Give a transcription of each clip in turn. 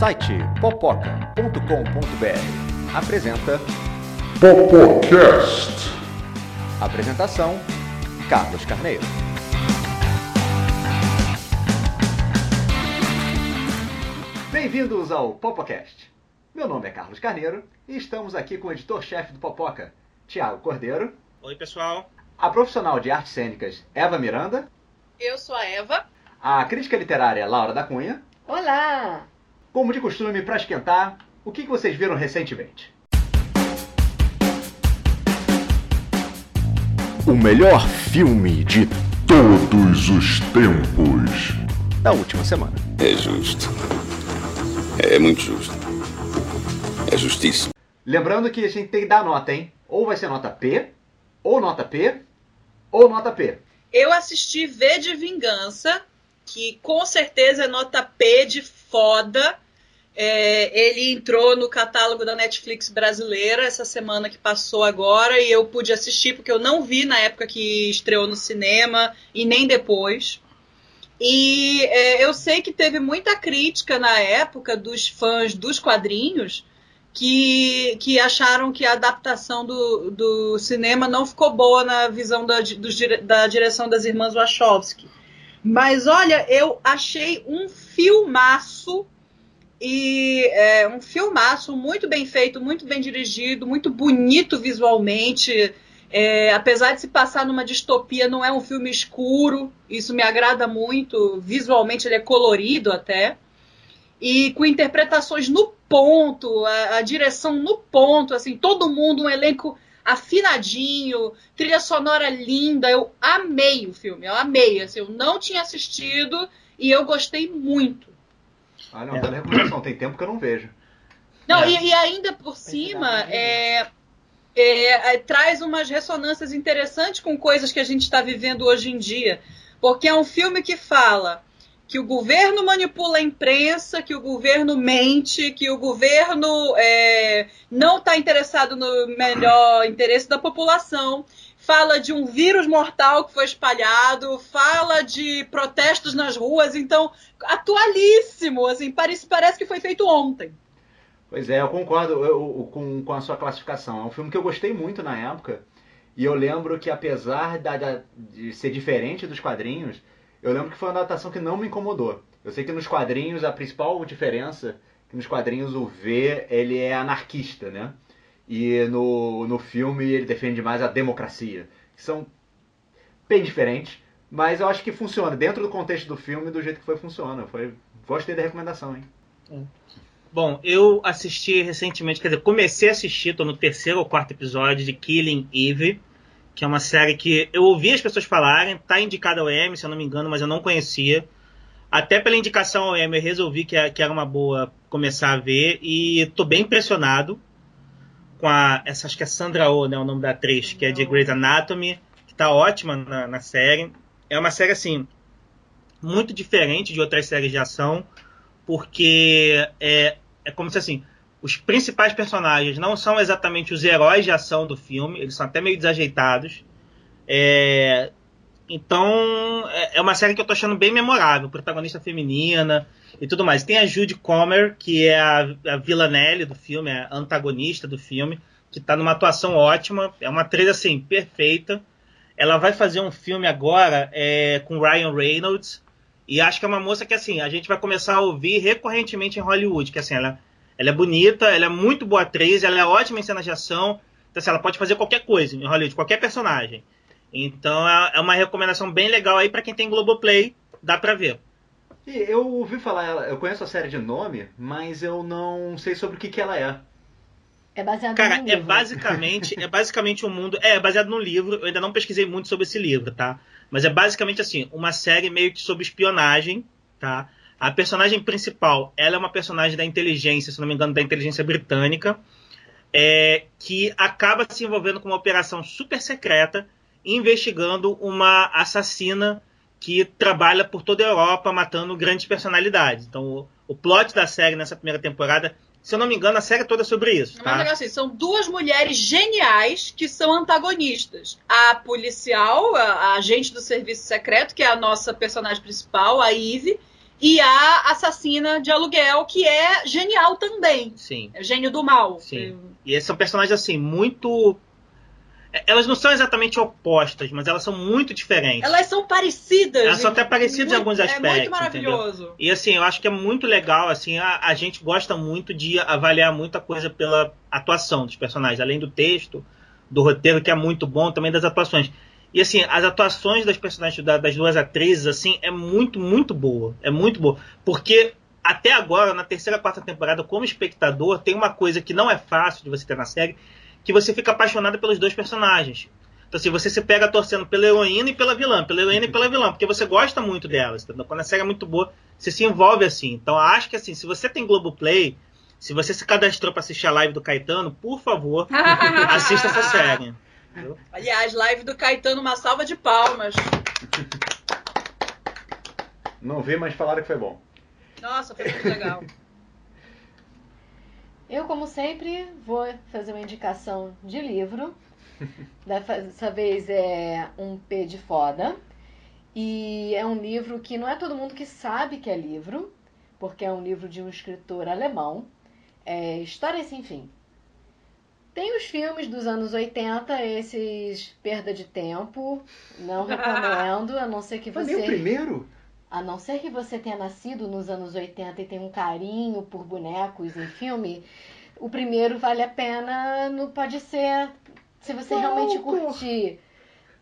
site popoca.com.br apresenta Popocast. Apresentação Carlos Carneiro. Bem-vindos ao Popocast. Meu nome é Carlos Carneiro e estamos aqui com o editor-chefe do Popoca, Tiago Cordeiro, Oi, pessoal. a profissional de artes cênicas Eva Miranda, Eu sou a Eva. a crítica literária Laura da Cunha. Olá! Como de costume, para esquentar, o que vocês viram recentemente? O melhor filme de todos os tempos. Da última semana. É justo. É muito justo. É justíssimo. Lembrando que a gente tem que dar nota, hein? Ou vai ser nota P, ou nota P, ou nota P. Eu assisti V de Vingança, que com certeza é nota P de foda. É, ele entrou no catálogo da Netflix brasileira essa semana que passou agora e eu pude assistir porque eu não vi na época que estreou no cinema e nem depois. E é, eu sei que teve muita crítica na época dos fãs dos quadrinhos que, que acharam que a adaptação do, do cinema não ficou boa na visão da, dire- da direção das irmãs Wachowski. Mas olha, eu achei um filmaço e é, um filmaço muito bem feito, muito bem dirigido, muito bonito visualmente. É, apesar de se passar numa distopia, não é um filme escuro, isso me agrada muito. Visualmente ele é colorido até. E com interpretações no ponto, a, a direção no ponto, assim, todo mundo, um elenco afinadinho, trilha sonora linda. Eu amei o filme, eu amei. Assim, eu não tinha assistido e eu gostei muito. Olha, uma bela recomendação. Tem tempo que eu não vejo. Não, É. e, e ainda por cima, é, é, é, traz umas ressonâncias interessantes com coisas que a gente está vivendo hoje em dia. Porque é um filme que fala que o governo manipula a imprensa, que o governo mente, que o governo é, não está interessado no melhor interesse da população. Fala de um vírus mortal que foi espalhado, fala de protestos nas ruas, então atualíssimo, assim, parece, parece que foi feito ontem. Pois é, eu concordo eu- eu- com, com a sua classificação. É um filme que eu gostei muito na época. E eu lembro que, apesar da- da- de ser diferente dos quadrinhos, eu lembro que foi uma adaptação que não me incomodou. Eu sei que nos quadrinhos, a principal diferença é que nos quadrinhos o V ele é anarquista, né? E no, no filme ele defende mais a democracia. São bem diferentes, mas eu acho que funciona. Dentro do contexto do filme, do jeito que foi, funciona. Foi, gostei da recomendação, hein? Bom, eu assisti recentemente, quer dizer, comecei a assistir, tô no terceiro ou quarto episódio de Killing Eve, que é uma série que eu ouvi as pessoas falarem, tá indicada ao M, se eu não me engano, mas eu não conhecia. Até pela indicação ao M, eu resolvi que, que era uma boa começar a ver e tô bem impressionado com a, essa, acho que é Sandra Oh, né, o nome da atriz, que é de Grey's Anatomy, que tá ótima na, na série. É uma série, assim, muito diferente de outras séries de ação, porque é, é como se assim, os principais personagens não são exatamente os heróis de ação do filme, eles são até meio desajeitados. É, então é é uma série que eu tô achando bem memorável, protagonista feminina e tudo mais. Tem a Judy Comer, que é a, a Villanelle do filme, a antagonista do filme, que tá numa atuação ótima, é uma atriz assim, perfeita. Ela vai fazer um filme agora é, com Ryan Reynolds, e acho que é uma moça que, assim, a gente vai começar a ouvir recorrentemente em Hollywood. Que, assim, ela, ela é bonita, ela é muito boa atriz, ela é ótima em cenas de ação. Então, assim, ela pode fazer qualquer coisa em Hollywood, qualquer personagem. Então, é é uma recomendação bem legal aí pra quem tem Globoplay. Dá pra ver. E eu ouvi falar, eu conheço a série de nome, mas eu não sei sobre o que, que ela é. É baseado Cara, no é livro. basicamente, é basicamente um mundo. É, é baseado num livro. Eu ainda não pesquisei muito sobre esse livro, tá? Mas é basicamente assim, uma série meio que sobre espionagem, tá? A personagem principal, ela é uma personagem da inteligência, se não me engano, da inteligência britânica, é, que acaba se envolvendo com uma operação super secreta, investigando uma assassina que trabalha por toda a Europa matando grandes personalidades. Então, o, o plot da série nessa primeira temporada Se eu não me engano, a série toda é sobre isso, Mas tá? legal assim, são duas mulheres geniais que são antagonistas. A policial, a, a agente do serviço secreto, que é a nossa personagem principal, a Eve, e a assassina de aluguel, que é genial também. Sim. É gênio do mal. Sim. E esses são personagens assim, muito. É, Elas não são exatamente opostas, mas elas são muito diferentes. Elas são parecidas. Elas são até parecidas em alguns É aspectos, muito maravilhoso. E assim, eu acho que é muito legal, assim, a, a gente gosta muito de avaliar muita coisa pela atuação dos personagens, além do texto, do roteiro, que é muito bom, também das atuações. E assim, as atuações das personagens, da- das duas atrizes, assim, é muito, muito boa. É muito boa. Porque até agora, na terceira, quarta temporada, como espectador, tem uma coisa que não é fácil de você ter na série, que você fica apaixonado pelos dois personagens. Então, assim, você se pega torcendo pela heroína e pela vilã, pela heroína e pela vilã, porque você gosta muito delas, entendeu? Quando a série é muito boa, você se envolve assim. Então, acho que assim, se você tem Globoplay, se você se cadastrou para assistir a live do Caetano, por favor, assista essa série. Aliás, live do Caetano, uma salva de palmas. Não vi, mas falaram que foi bom. Nossa, foi muito legal. Eu, como sempre, vou fazer uma indicação de livro. Dessa vez é um P de foda. E é um livro que não é todo mundo que sabe que é livro, porque é um livro de um escritor alemão. É História Sem Fim. Tem os filmes dos anos 80, esses perda de tempo. Não recomendo, a não ser que Foi nem o você. primeiro? A não ser que você tenha nascido nos anos 80 e tenha um carinho por bonecos em filme, o primeiro vale a pena, não pode ser se você realmente curtir.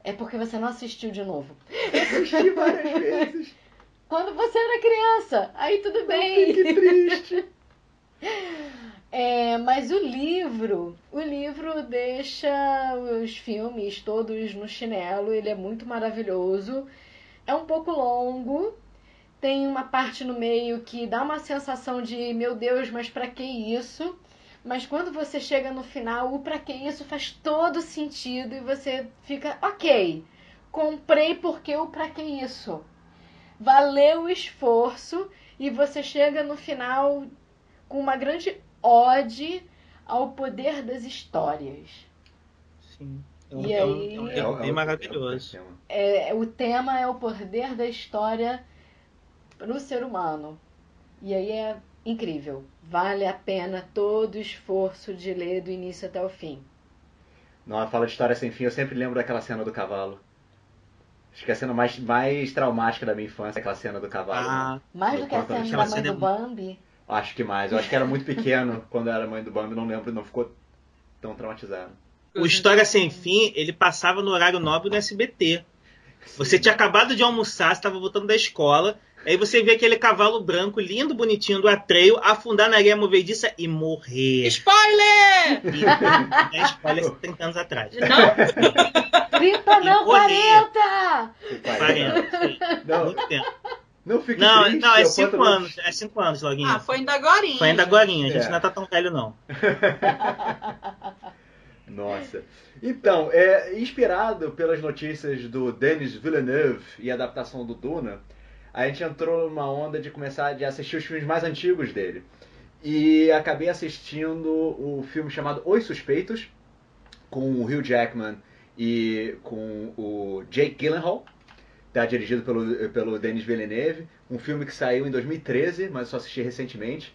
É porque você não assistiu de novo. Assisti várias vezes. Quando você era criança, aí tudo bem. Que triste. É, mas o livro, o livro deixa os filmes todos no chinelo, ele é muito maravilhoso. É um pouco longo, tem uma parte no meio que dá uma sensação de, meu Deus, mas pra que isso? Mas quando você chega no final, o pra que isso faz todo sentido e você fica, ok, comprei porque o pra que isso? Valeu o esforço e você chega no final com uma grande ode ao poder das histórias. Sim. É um, E é um- aí- é um É, tema o- bem é o- maravilhoso. é o tema. É, o tema é o poder da história para o ser humano. E aí é incrível. Vale a pena todo o esforço de ler do início até o fim. Não, fala de história sem fim, eu sempre lembro daquela cena do cavalo. Acho que é a cena mais, mais traumática da minha infância, aquela cena do cavalo. né? Ah, Mais do que a cena da mãe cena do Bambi. Acho que mais. Eu acho que era muito pequeno quando eu era mãe do Bambi, não lembro, não ficou tão traumatizado. o História Sem Fim, ele passava no horário nobre no SBT. Você tinha acabado de almoçar, estava voltando da escola, aí você vê aquele cavalo branco, lindo, bonitinho, do Atreio, afundar na areia movediça e morrer. Spoiler! E, é spoiler 30 anos atrás. Não? 30 não, morrer. 40! 40. sim. Não, Muito tempo. Não fique Não, triste. não, é eu 5 conto- anos. É 5 anos, Loguinho. Ah, foi ainda agora. Foi ainda agora, a gente É. não tá tão velho, não. Nossa. Então, é, inspirado pelas notícias do Denis Villeneuve e a adaptação do Duna, a gente entrou numa onda de começar a assistir os filmes mais antigos dele. E acabei assistindo o filme chamado Os Suspeitos, com o Hugh Jackman e com o Jake Gyllenhaal. Tá dirigido pelo, pelo Denis Villeneuve. Um filme que saiu em 2013, mas eu só assisti recentemente.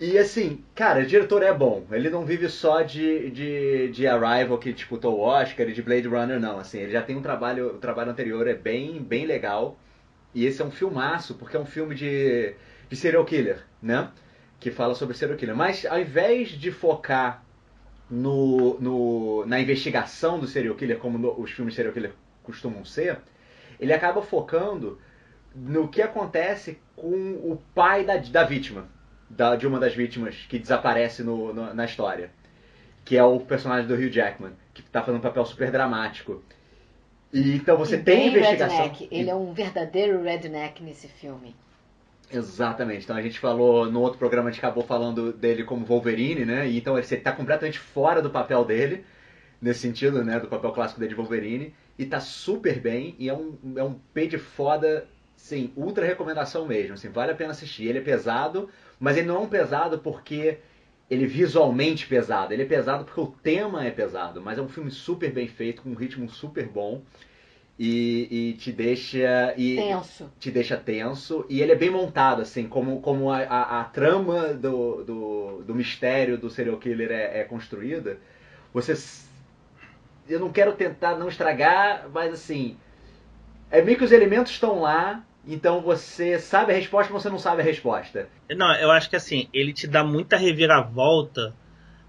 E assim, cara, o diretor é bom. Ele não vive só de, de, de Arrival que disputou o Oscar e de Blade Runner, não. Assim, ele já tem um trabalho, o trabalho anterior é bem, bem legal. E esse é um filmaço, porque é um filme de, de serial killer, né? Que fala sobre serial killer. Mas ao invés de focar no, no, na investigação do serial killer, como no- os filmes serial killer costumam ser, ele acaba focando no que acontece com o pai da, da vítima, da- de uma das vítimas que desaparece no- no- na história, que é o personagem do Hugh Jackman, que está fazendo um papel super dramático. E então você E tem investigação. redneck. Ele é um verdadeiro redneck nesse filme. Exatamente. Então a gente falou no outro programa, a gente acabou falando dele como Wolverine, né? E então ele está completamente fora do papel dele, nesse sentido, né? Do papel clássico dele de Wolverine. E tá super bem. E é um, é um P de foda, sim, ultra recomendação mesmo. Assim, vale a pena assistir. Ele é pesado, mas ele não é um pesado porque ele é visualmente pesado. Ele é pesado porque o tema é pesado. Mas é um filme super bem feito, com um ritmo super bom. e, e te deixa e Tenso. te deixa tenso e ele é bem montado assim como, como a, a, a trama do, do, do mistério do serial killer é, é construída você eu não quero tentar não estragar mas assim é meio que os elementos estão lá então você sabe a resposta mas você não sabe a resposta Não, eu acho que assim, ele te dá muita reviravolta,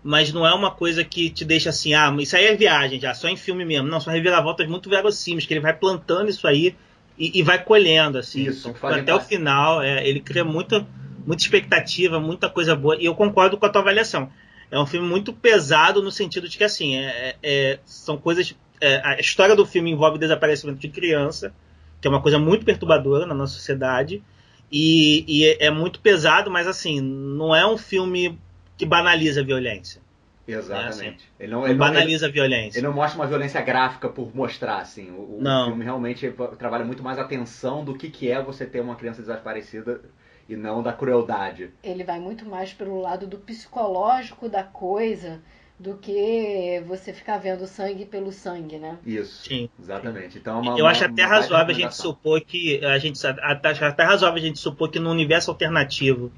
mas não é uma coisa que te deixa assim, ah, isso aí é viagem já, só em filme mesmo. Não, são reviravoltas muito verossímeis, que ele vai plantando isso aí e, e vai colhendo, assim. Isso, Então, até o final, é, ele cria muita, muita expectativa, muita coisa boa, e eu concordo com a tua avaliação. É um filme muito pesado no sentido de que, assim, é- é- são coisas. é, a história do filme envolve o desaparecimento de criança, que é uma coisa muito perturbadora na nossa sociedade. E, e é- é muito pesado, mas assim, não é um filme que banaliza a violência. exatamente ele não, Não ele não, ele, banaliza a violência. ele não mostra uma violência gráfica por mostrar assim o, o Não. filme realmente trabalha muito mais a tensão do que, que é você ter uma criança desaparecida e não da crueldade Ele vai muito mais pelo lado do psicológico da coisa do que você ficar vendo sangue pelo sangue, né? Isso, Sim. exatamente. Então, é uma, Eu uma- acho até razoável a gente supor que. A gente acho até razoável a gente supor que no universo alternativo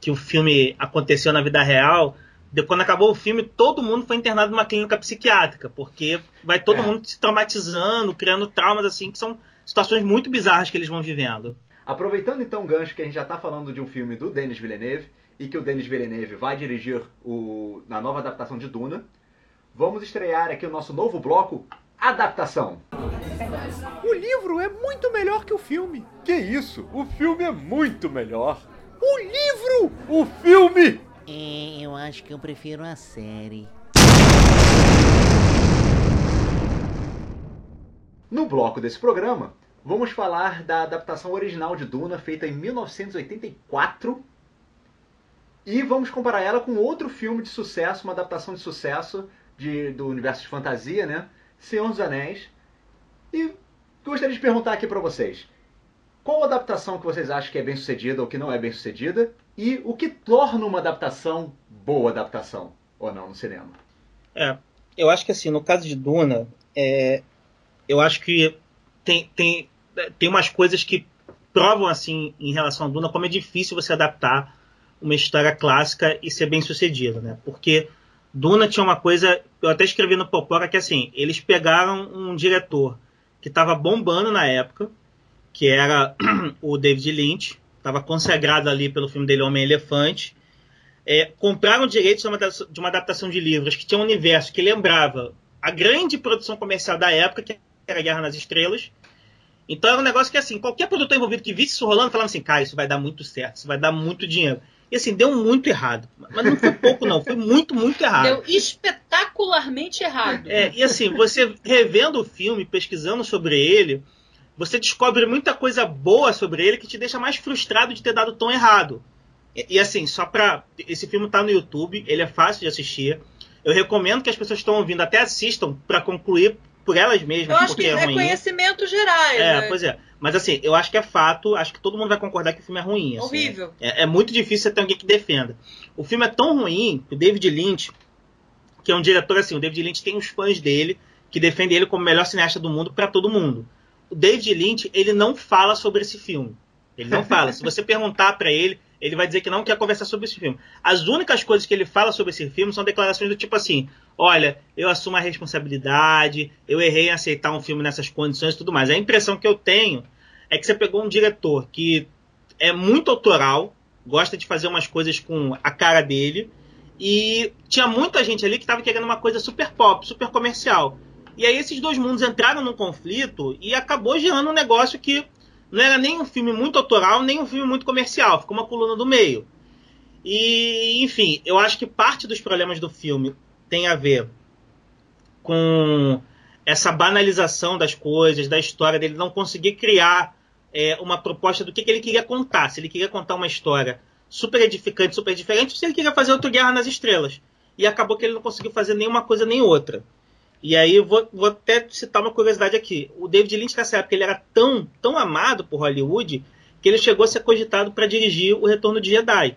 que o filme aconteceu na vida real, de- quando acabou o filme, todo mundo foi internado numa clínica psiquiátrica, porque vai todo É. mundo se traumatizando, criando traumas assim, que são situações muito bizarras que eles vão vivendo. Aproveitando então o gancho que a gente já está falando de um filme do Denis Villeneuve e que o Denis Villeneuve vai dirigir o, na nova adaptação de Duna, vamos estrear aqui o nosso novo bloco Adaptação. O livro é muito melhor que o filme. Que isso? O filme é muito melhor. O livro! O filme! É, eu acho que eu prefiro a série. No bloco desse programa, vamos falar da adaptação original de Duna, feita em 1984. E vamos comparar ela com outro filme de sucesso, uma adaptação de sucesso de- do universo de fantasia, né? Senhor dos Anéis. E gostaria de perguntar aqui pra vocês: qual adaptação que vocês acham que é bem sucedida ou que não é bem sucedida? E o que torna uma adaptação boa adaptação ou não no cinema? É, eu acho que assim, no caso de Duna, é, eu acho que tem, tem, tem umas coisas que provam assim em relação a Duna como é difícil você adaptar uma história clássica e ser bem sucedido, né? Porque Duna tinha uma coisa, eu até escrevi no Popora que assim, eles pegaram um diretor que estava bombando na época, que era o David Lynch, estava consagrado ali pelo filme dele Homem Elefante, é, compraram direitos de uma, de uma adaptação de livros que tinha um universo que lembrava a grande produção comercial da época, que era Guerra nas Estrelas. Então era um negócio que, assim, qualquer produtor envolvido que visse isso rolando falava assim, cara, isso vai dar muito certo, isso vai dar muito dinheiro. E assim, deu muito errado. Mas não foi pouco, não, foi muito, muito errado. Deu espetacularmente errado. É, e assim, você revendo o filme, pesquisando sobre ele, você descobre muita coisa boa sobre ele que te deixa mais frustrado de ter dado tão errado. E, e, assim, só pra. Esse filme tá no YouTube, ele é fácil de assistir. Eu recomendo que as pessoas que estão ouvindo até assistam pra concluir por elas mesmas, Eu acho porque que é é ruim. conhecimento gerais. É, né? pois é. Mas assim, eu acho que é fato, acho que todo mundo vai concordar que o filme é ruim. assim. Horrível. É, é muito difícil você ter alguém que defenda. O filme é tão ruim que o David Lynch, que é um diretor assim, o David Lynch tem os fãs dele que defendem ele como o melhor cineasta do mundo para todo mundo. O David Lynch, ele não fala sobre esse filme. Ele não fala. Se você perguntar para ele, ele vai dizer que não quer conversar sobre esse filme. As únicas coisas que ele fala sobre esse filme são declarações do tipo assim: olha, eu assumo a responsabilidade, eu errei em aceitar um filme nessas condições e tudo mais. A impressão que eu tenho é que você pegou um diretor que é muito autoral, gosta de fazer umas coisas com a cara dele, e tinha muita gente ali que estava querendo uma coisa super pop, super comercial. E aí esses dois mundos entraram num conflito e acabou gerando um negócio que não era nem um filme muito autoral, nem um filme muito comercial, ficou uma coluna do meio. E, enfim, eu acho que parte dos problemas do filme tem a ver com essa banalização das coisas, da história dele não conseguir criar é, uma proposta do que, que ele queria contar. Se ele queria contar uma história super edificante, super diferente, ou se ele queria fazer outro Guerra nas Estrelas. E acabou que ele não conseguiu fazer nenhuma coisa nem outra. E aí eu vou, vou até citar uma curiosidade aqui. O David Lynch nessa época ele era tão, tão amado por Hollywood que ele chegou a ser cogitado para dirigir o Retorno de Jedi.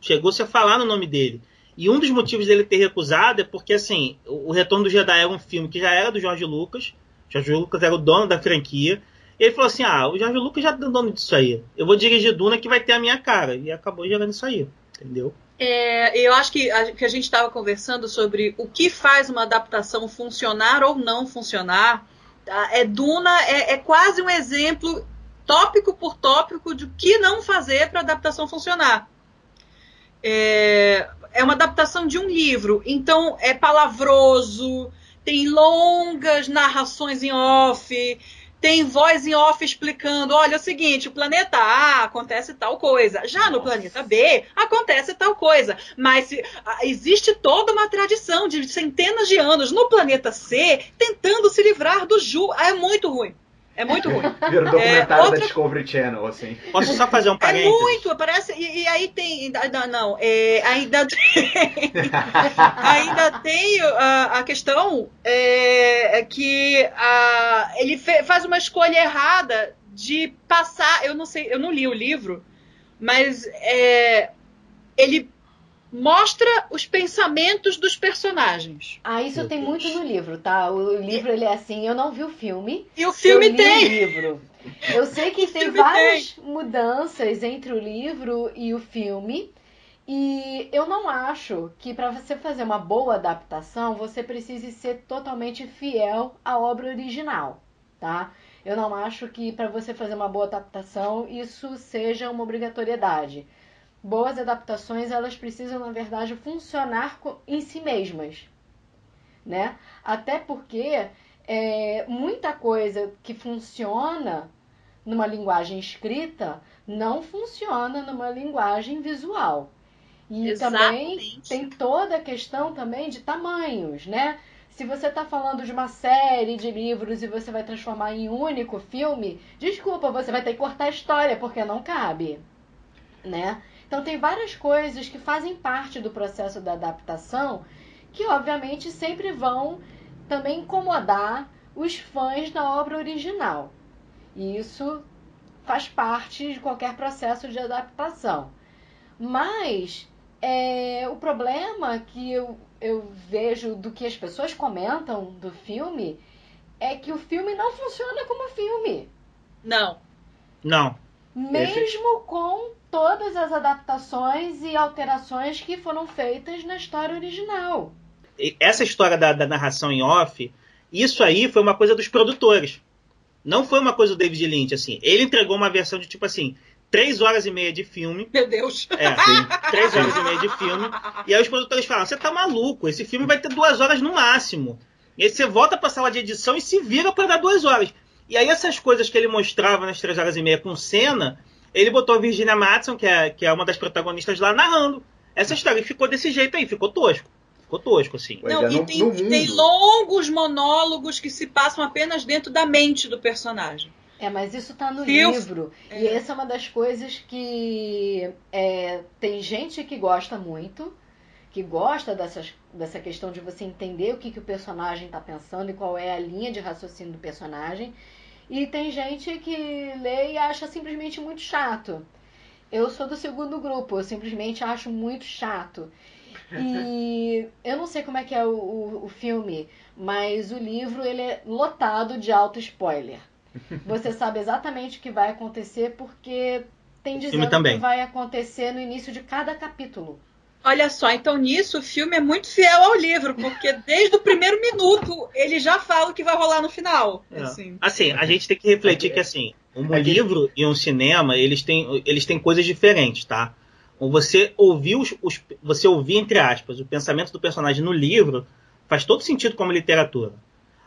Chegou-se a falar no nome dele. E um dos motivos dele ter recusado é porque, assim, o Retorno do Jedi era um filme que já era do George Lucas, George Lucas era o dono da franquia. E ele falou assim: ah, o George Lucas já é dono disso aí. Eu vou dirigir Duna que vai ter a minha cara. E acabou gerando isso aí. Entendeu? É, eu acho que a, que a gente estava conversando sobre o que faz uma adaptação funcionar ou não funcionar. Tá? É Duna é, é quase um exemplo tópico por tópico de o que não fazer para a adaptação funcionar. É, é uma adaptação de um livro, então é palavroso, tem longas narrações em off, tem voz em off explicando: olha, é o seguinte, o planeta A acontece tal coisa, já no planeta B acontece tal coisa, mas se, existe toda uma tradição de centenas de anos no planeta C tentando se livrar do Ju. É muito ruim. É muito ruim. Vira um documentário é, outra... da Discovery Channel, assim. Posso só fazer um parênteses? É muito, parece. E, e aí tem. Não, não é, ainda tem. ainda tem a, a questão é, é que a, ele fe, faz uma escolha errada de passar. Eu não sei, eu não li o livro, mas é, ele mostra os pensamentos dos personagens. Ah, isso Meu tem Deus. muito no livro, tá? O livro ele é assim, eu não vi o filme. E o filme eu tem. O livro. Eu sei que tem várias tem. mudanças entre o livro e o filme. E eu não acho que para você fazer uma boa adaptação, você precise ser totalmente fiel à obra original, tá? Eu não acho que para você fazer uma boa adaptação isso seja uma obrigatoriedade boas adaptações elas precisam na verdade funcionar em si mesmas, né? Até porque é, muita coisa que funciona numa linguagem escrita não funciona numa linguagem visual. E Exatamente. também tem toda a questão também de tamanhos, né? Se você está falando de uma série de livros e você vai transformar em um único filme, desculpa, você vai ter que cortar a história porque não cabe, né? Então tem várias coisas que fazem parte do processo da adaptação que obviamente sempre vão também incomodar os fãs da obra original. E isso faz parte de qualquer processo de adaptação. Mas é, o problema que eu, eu vejo do que as pessoas comentam do filme é que o filme não funciona como filme. Não. Não. Mesmo com todas as adaptações e alterações que foram feitas na história original. Essa história da, da narração em off, isso aí foi uma coisa dos produtores. Não foi uma coisa do David Lynch, assim. Ele entregou uma versão de tipo assim, três horas e meia de filme. Meu Deus! É, sim, três horas e meia de filme. E aí os produtores falam: você tá maluco, esse filme vai ter duas horas no máximo. E aí você volta pra sala de edição e se vira para dar duas horas. E aí essas coisas que ele mostrava nas três horas e meia com cena, ele botou a Virginia Madsen, que é, que é uma das protagonistas lá, narrando essa história. E ficou desse jeito aí, ficou tosco. Ficou tosco, assim. Não, é, e tem, tem, longos monólogos que se passam apenas dentro da mente do personagem. É, mas isso tá no livro. É. E essa é uma das coisas que é, tem gente que gosta muito, que gosta dessas, dessa questão de você entender o que, que o personagem está pensando e qual é a linha de raciocínio do personagem. E tem gente que lê e acha simplesmente muito chato. Eu sou do segundo grupo, eu simplesmente acho muito chato. E eu não sei como é que é o, o, o filme, mas o livro ele é lotado de auto spoiler. Você sabe exatamente o que vai acontecer porque tem dizendo que vai acontecer no início de cada capítulo. Olha só, então nisso o filme é muito fiel ao livro, porque desde o primeiro minuto ele já fala o que vai rolar no final. É. Assim. assim. a gente tem que refletir que assim, um livro e um cinema, eles têm, eles têm coisas diferentes, tá? Você ouvir os, os, você ouvir entre aspas o pensamento do personagem no livro faz todo sentido como literatura.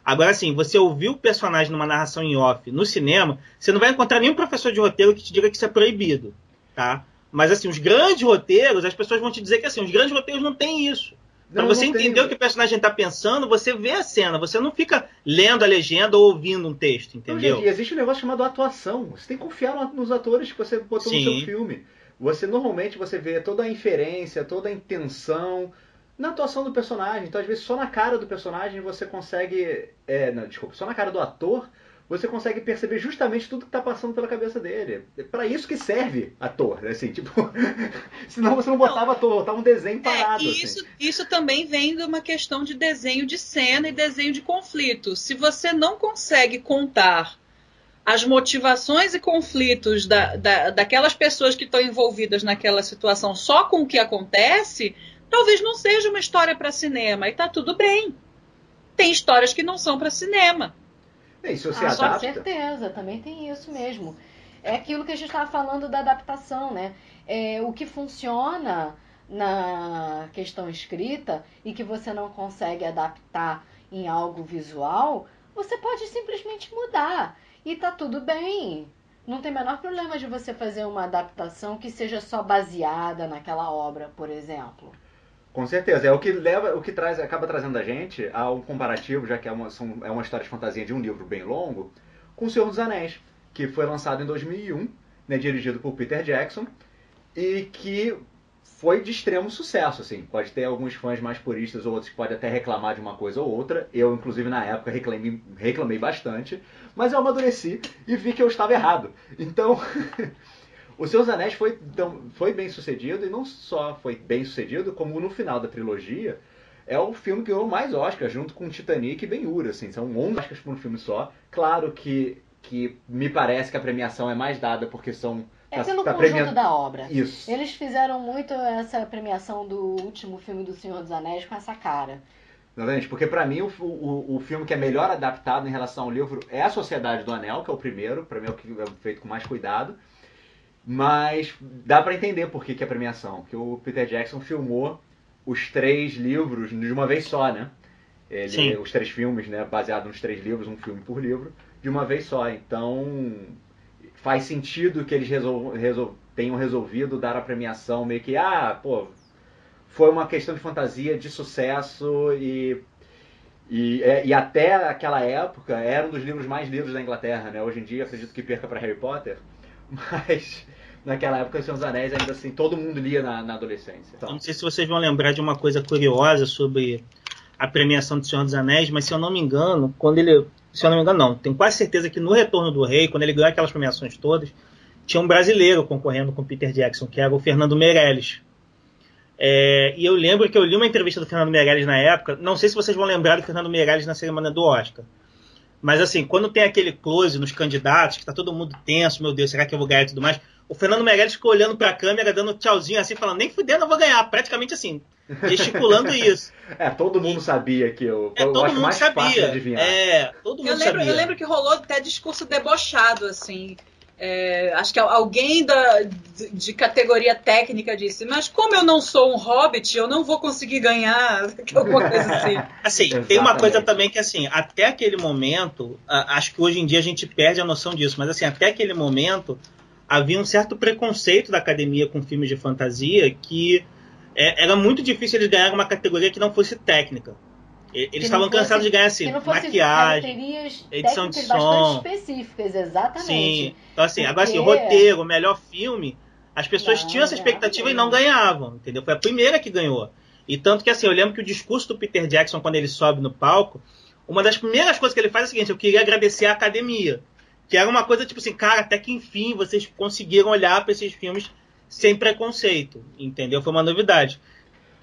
Agora, assim, você ouvir o personagem numa narração em off no cinema, você não vai encontrar nenhum professor de roteiro que te diga que isso é proibido, tá? Mas assim, os grandes roteiros, as pessoas vão te dizer que assim, os grandes roteiros não têm isso. Para você entender tem. o que o personagem está pensando, você vê a cena, você não fica lendo a legenda ou ouvindo um texto, entendeu? Não, gente, existe um negócio chamado atuação. Você tem que confiar nos atores que você botou Sim. no seu filme. Você normalmente você vê toda a inferência, toda a intenção na atuação do personagem. Então, às vezes, só na cara do personagem você consegue. É, não, desculpa, só na cara do ator você consegue perceber justamente tudo que está passando pela cabeça dele. É para isso que serve ator, assim, tipo, senão você não botava ator, botava um desenho parado. É, e assim. isso, isso também vem de uma questão de desenho de cena e desenho de conflito. Se você não consegue contar as motivações e conflitos da, da, daquelas pessoas que estão envolvidas naquela situação só com o que acontece, talvez não seja uma história para cinema. E tá tudo bem. Tem histórias que não são para cinema. Isso se Ah, com adapta. certeza, também tem isso mesmo. É aquilo que a gente estava falando da adaptação, né? É, o que funciona na questão escrita e que você não consegue adaptar em algo visual, você pode simplesmente mudar. E tá tudo bem. Não tem o menor problema de você fazer uma adaptação que seja só baseada naquela obra, por exemplo. Com certeza, é o que leva, o que traz, acaba trazendo a gente a um comparativo, já que é uma, são- é uma história de fantasia de um livro bem longo, com O Senhor dos Anéis, que foi lançado em 2001, né, dirigido por Peter Jackson, e que foi de extremo sucesso, assim. Pode ter alguns fãs mais puristas ou outros que podem até reclamar de uma coisa ou outra. Eu, inclusive, na época reclamei, reclamei bastante, mas eu amadureci e vi que eu estava errado. Então, O Senhor dos Anéis foi, então, foi bem sucedido, e não só foi bem sucedido, como no final da trilogia, é o filme que ganhou mais Oscars, junto com Titanic e Ben-Hur, assim, são 11 Oscars por um filme só. Claro que, que me parece que a premiação é mais dada porque são... É tá- pelo tá conjunto premiando- da obra. Isso. Eles fizeram muito essa premiação do último filme do Senhor dos Anéis com essa cara. Exatamente, porque pra mim o, o, o filme que é melhor adaptado em relação ao livro é A Sociedade do Anel, que é o primeiro, pra mim é o que é feito com mais cuidado. Mas dá pra entender por que, que é premiação, porque o Peter Jackson filmou os três livros de uma vez só, né? Ele, Sim. os três filmes, né, baseado nos três livros, um filme por livro, de uma vez só. Então faz sentido que eles resol, resol, tenham resolvido dar a premiação meio que, ah, pô, foi uma questão de fantasia, de sucesso e, e, é, e até aquela época era um dos livros mais lidos da Inglaterra, né? Hoje em dia acredito que perca para Harry Potter, mas naquela época, Senhor dos Anéis, ainda assim, todo mundo lia na, na adolescência. Então, não sei se vocês vão lembrar de uma coisa curiosa sobre a premiação do Senhor dos Anéis, mas se eu não me engano, quando ele. Se eu não me engano, não. Tenho quase certeza que no Retorno do Rei, quando ele ganhou aquelas premiações todas, tinha um brasileiro concorrendo com o Peter Jackson, que era o Fernando Meirelles. É, e eu lembro que eu li uma entrevista do Fernando Meirelles na época. Não sei se vocês vão lembrar do Fernando Meirelles na cerimônia do Oscar. Mas assim, quando tem aquele close nos candidatos, que tá todo mundo tenso, meu Deus, será que eu vou ganhar e tudo mais? O Fernando Meirelles ficou olhando pra câmera, dando tchauzinho assim, falando, nem fudendo, eu vou ganhar. Praticamente assim, gesticulando isso. é, todo mundo sabia que eu, É, eu todo acho mundo mais fácil de sabia. adivinhar. É, todo mundo Eu lembro, sabia. eu lembro que rolou até discurso debochado, assim. É, acho que alguém da, de, de categoria técnica disse, mas como eu não sou um hobbit, eu não vou conseguir ganhar, alguma coisa assim. Assim, tem uma coisa também que, assim, até aquele momento, acho que hoje em dia a gente perde a noção disso, mas assim, até aquele momento havia um certo preconceito da academia com filmes de fantasia que é, era muito difícil eles ganharem uma categoria que não fosse técnica. Eles estavam não cansados de ganhar assim, não maquiagem. edição de som. bastante específicas, exatamente. Sim. Então, assim, agora assim, Porque- roteiro, melhor filme, as pessoas Não, tinham essa expectativa e não ganhava ganhavam, entendeu? Foi a primeira que ganhou. E tanto que, assim, eu lembro que o discurso do Peter Jackson, quando ele sobe no palco, uma das primeiras coisas que ele faz é o seguinte: eu queria agradecer à academia. Que era uma coisa tipo assim, cara, até que enfim vocês conseguiram olhar para esses filmes sem preconceito, entendeu? Foi uma novidade.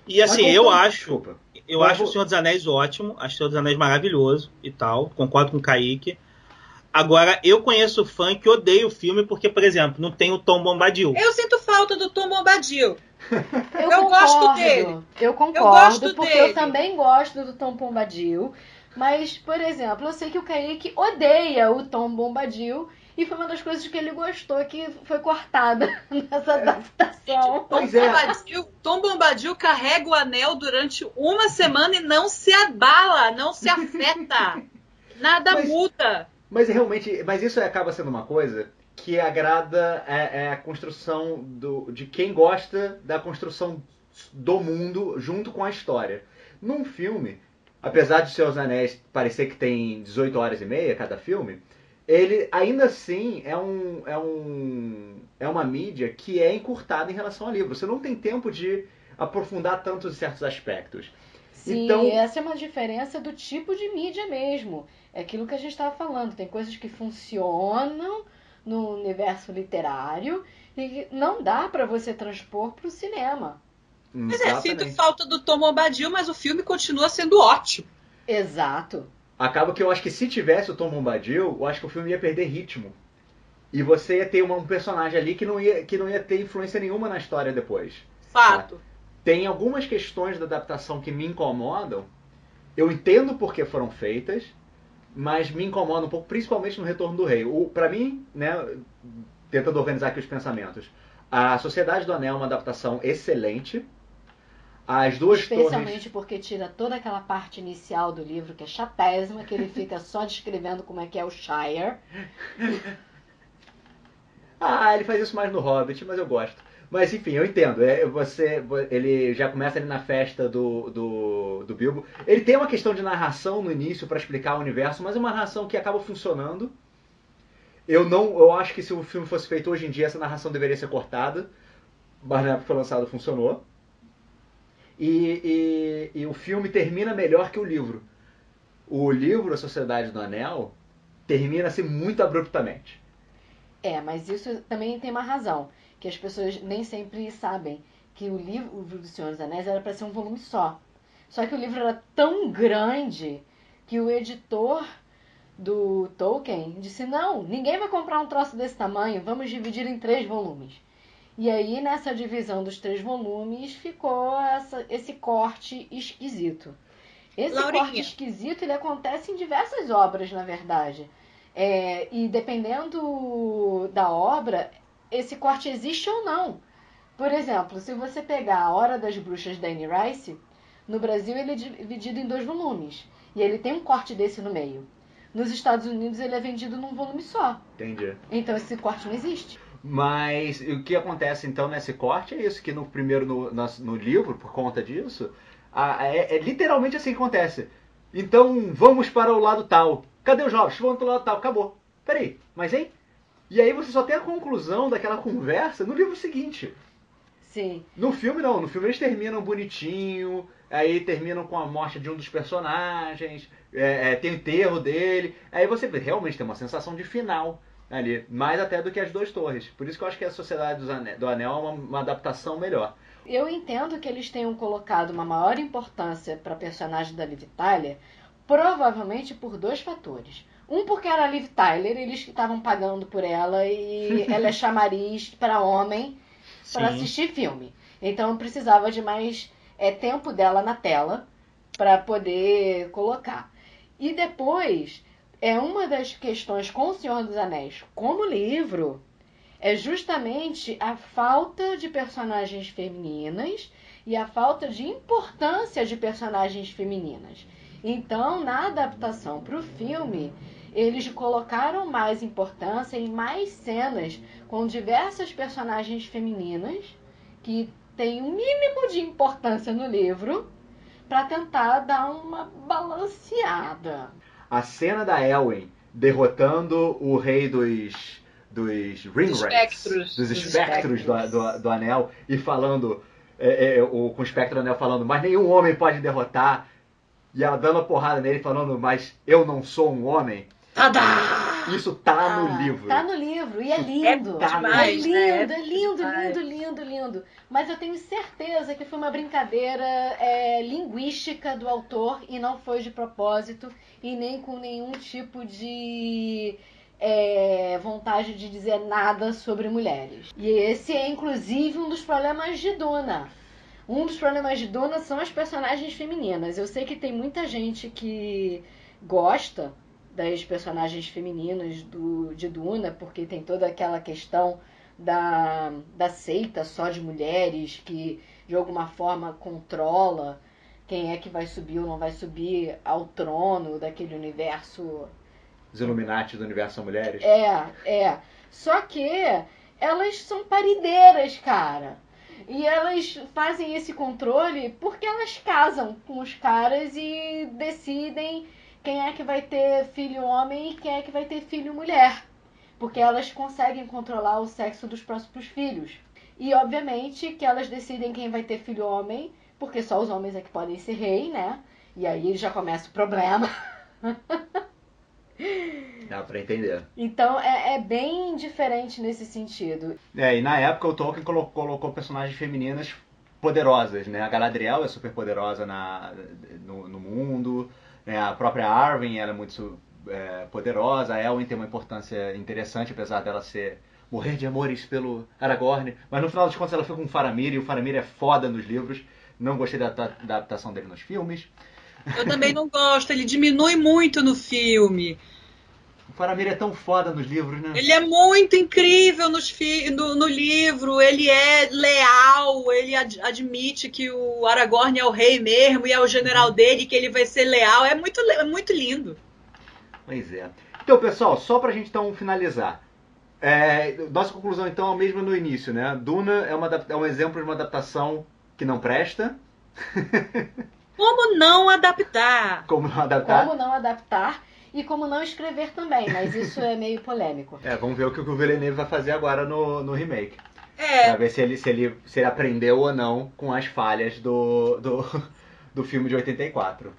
E assim, Mas eu concordo- acho, Desculpa. Eu Mas acho vou- o Senhor dos Anéis ótimo, acho o Senhor dos Anéis maravilhoso e tal, concordo com o Kaique. Agora, eu conheço fã que odeia o filme porque, por exemplo, não tem o Tom Bombadil. Eu sinto falta do Tom Bombadil. Eu, Eu gosto dele. Eu concordo, gosto porque dele. eu também gosto do Tom Bombadil. Mas, por exemplo, eu sei que o Kaique odeia o Tom Bombadil. E foi uma das coisas que ele gostou que foi cortada nessa adaptação. Tom Pois é. Bombadil, Tom Bombadil carrega o anel durante uma semana e não se abala, não se afeta. Nada Mas- muda. Mas realmente, mas isso acaba sendo uma coisa que agrada é, é a construção do, de quem gosta da construção do mundo junto com a história. Num filme, apesar de Seus Anéis parecer que tem 18 horas e meia cada filme, ele ainda assim é um é um é uma mídia que é encurtada em relação ao livro. Você não tem tempo de aprofundar tantos certos aspectos. Sim, Então- essa é uma diferença do tipo de mídia mesmo. É aquilo que a gente estava falando. Tem coisas que funcionam no universo literário e que não dá para você transpor para o cinema. Mas é, sinto falta do Tom Bombadil, mas o filme continua sendo ótimo. Exato. Acaba que eu acho que se tivesse o Tom Bombadil, eu acho que o filme ia perder ritmo. E você ia ter uma- um personagem ali que não, ia, que não ia ter influência nenhuma na história depois. Fato. Tem algumas questões da adaptação que me incomodam. Eu entendo por que foram feitas, mas me incomoda um pouco, principalmente no Retorno do Rei. O, pra mim, né, tentando organizar aqui os pensamentos, a Sociedade do Anel é uma adaptação excelente. As duas Especialmente porque tira toda aquela parte inicial do livro que é chatésima, que ele fica só descrevendo como é que é o Shire. Ah, ele faz isso mais no Hobbit, mas eu gosto. Mas enfim, eu entendo. É, você, ele já começa ali na festa do, do, do Bilbo. Ele tem uma questão de narração no início para explicar o universo, mas é uma narração que acaba funcionando. Eu não, eu acho que se o filme fosse feito hoje em dia, essa narração deveria ser cortada. Mas na época que foi lançado funcionou. E, e, e o filme termina melhor que o livro. O livro, A Sociedade do Anel, termina assim muito abruptamente. É, mas isso também tem uma razão, que as pessoas nem sempre sabem que o livro, o livro do Senhor dos Anéis era para ser um volume só. Só que o livro era tão grande que o editor do Tolkien disse: não, ninguém vai comprar um troço desse tamanho, vamos dividir em três volumes. E aí, nessa divisão dos três volumes, ficou essa- esse corte esquisito. Esse Laurinha. corte esquisito ele acontece em diversas obras, na verdade. É, e dependendo da obra, esse corte existe ou não. Por exemplo, se você pegar A Hora das Bruxas da Anne Rice, no Brasil ele é dividido em dois volumes. E ele tem um corte desse no meio. Nos Estados Unidos ele é vendido num volume só. Entendi. Então esse corte não existe. Mas o que acontece então nesse corte é isso, que no primeiro no, nas- no livro, por conta disso, a- é, é literalmente assim que acontece. Então vamos para o lado tal. Cadê os jovens? Vamos para o lado tal. Acabou. Peraí, mas hein? E aí você só tem a conclusão daquela conversa no livro seguinte. Sim. No filme não, no filme eles terminam bonitinho, aí terminam com a morte de um dos personagens, é, é, tem o enterro dele, aí você realmente tem uma sensação de final ali, mais até do que as duas torres. Por isso que eu acho que a Sociedade do Anel é uma, uma adaptação melhor. Eu entendo que eles tenham colocado uma maior importância para a personagem da Liv Tyler, provavelmente por dois fatores. Um, porque era a Liv Tyler, eles estavam pagando por ela e ela é chamariz para homem para assistir filme. Então precisava de mais é, tempo dela na tela para poder colocar. E depois, é uma das questões com o Senhor dos Anéis como livro é justamente a falta de personagens femininas e a falta de importância de personagens femininas. Então, na adaptação para o filme, eles colocaram mais importância em mais cenas com diversas personagens femininas que têm um mínimo de importância no livro para tentar dar uma balanceada. A cena da Elwen derrotando o rei dos dos Ringwraiths, espectros. dos Dos espectros do, do, do anel e falando é, é, o, com o espectro do anel falando, mas nenhum homem pode derrotar. E ela dando a porrada nele falando, mas eu não sou um homem. Tadá! Isso tá no Ah, livro. Tá no livro e é lindo. é é demais, lindo, né? é É lindo, lindo, lindo, lindo. Mas eu tenho certeza que foi uma brincadeira é, linguística do autor e não foi de propósito e nem com nenhum tipo de é, vontade de dizer nada sobre mulheres. E esse é inclusive um dos problemas de Duna. Um dos problemas de Duna são as personagens femininas. Eu sei que tem muita gente que gosta das personagens femininas do, de Duna, porque tem toda aquela questão da, da seita só de mulheres que de alguma forma controla quem é que vai subir ou não vai subir ao trono daquele universo Os Illuminati do universo são mulheres. é, é. Só que elas são parideiras, cara. E elas fazem esse controle porque elas casam com os caras e decidem quem é que vai ter filho homem e quem é que vai ter filho mulher. Porque elas conseguem controlar o sexo dos próximos filhos. E obviamente que elas decidem quem vai ter filho homem porque só os homens é que podem ser rei, né? E aí já começa o problema. Dá pra entender. Então é, é bem diferente nesse sentido. É, e na época o Tolkien colocou, colocou personagens femininas poderosas, né? A Galadriel é super poderosa na, no, no mundo, né? a própria Arwen era muito é, poderosa, a Elwyn tem uma importância interessante, apesar dela ser morrer de amores pelo Aragorn, mas no final das contas ela foi com o Faramir, e o Faramir é foda nos livros, não gostei da, da adaptação dele nos filmes. Eu também não gosto, ele diminui muito no filme. Faramir é tão foda nos livros, né? Ele é muito incrível nos fi no, no, livro, ele é leal, ele ad admite que o Aragorn é o rei mesmo e é o general Uhum. dele, que ele vai ser leal. É muito, é muito lindo. Pois é. Então, pessoal, só pra gente então finalizar. É, nossa conclusão então é a mesma no início, né? Duna é, uma, é um exemplo de uma adaptação que não presta. Como não adaptar? Como não adaptar? Como não adaptar e como não escrever também, mas isso é meio polêmico. É, vamos ver o que o Villeneuve vai fazer agora no, no remake. É. Pra ver se ele, se, ele, se ele aprendeu ou não com as falhas do, do, do filme de 84.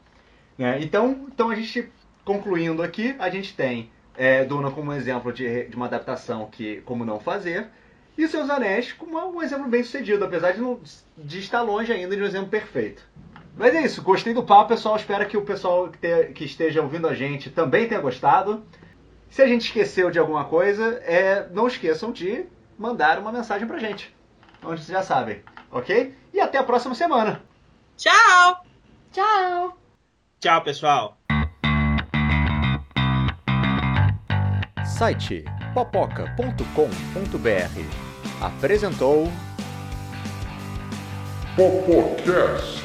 Né? Então, então, a gente, concluindo aqui, a gente tem é, Duna como um exemplo de, de uma adaptação que como não fazer, e Seus Anéis como um exemplo bem sucedido, apesar de, não, de estar longe ainda de um exemplo perfeito. Mas é isso, gostei do papo, pessoal. Espero que o pessoal que, te, que esteja ouvindo a gente também tenha gostado. Se a gente esqueceu de alguma coisa, é, não esqueçam de mandar uma mensagem pra gente. Onde vocês já sabem, ok? E até a próxima semana. Tchau! Tchau! Tchau, pessoal! Site popoca.com.br apresentou Popocast.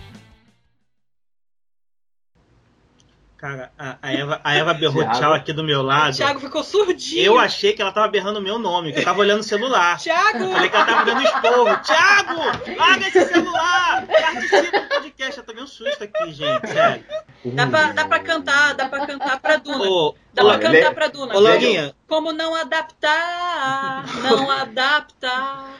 Cara, a, a Eva, a Eva berrou Thiago. tchau aqui do meu lado. O Thiago ficou surdinho. Eu achei que ela tava berrando o meu nome, que eu tava olhando o celular. Thiago! Falei que ela tava dando esporro. Thiago! Larga esse celular! Participa do podcast. Eu tomei um susto aqui, gente. Sério. Dá pra, dá pra cantar, dá pra cantar pra Duna. Ô, Dá ô, pra cantar pra Duna. ô, Languinha, Como não adaptar, não adaptar.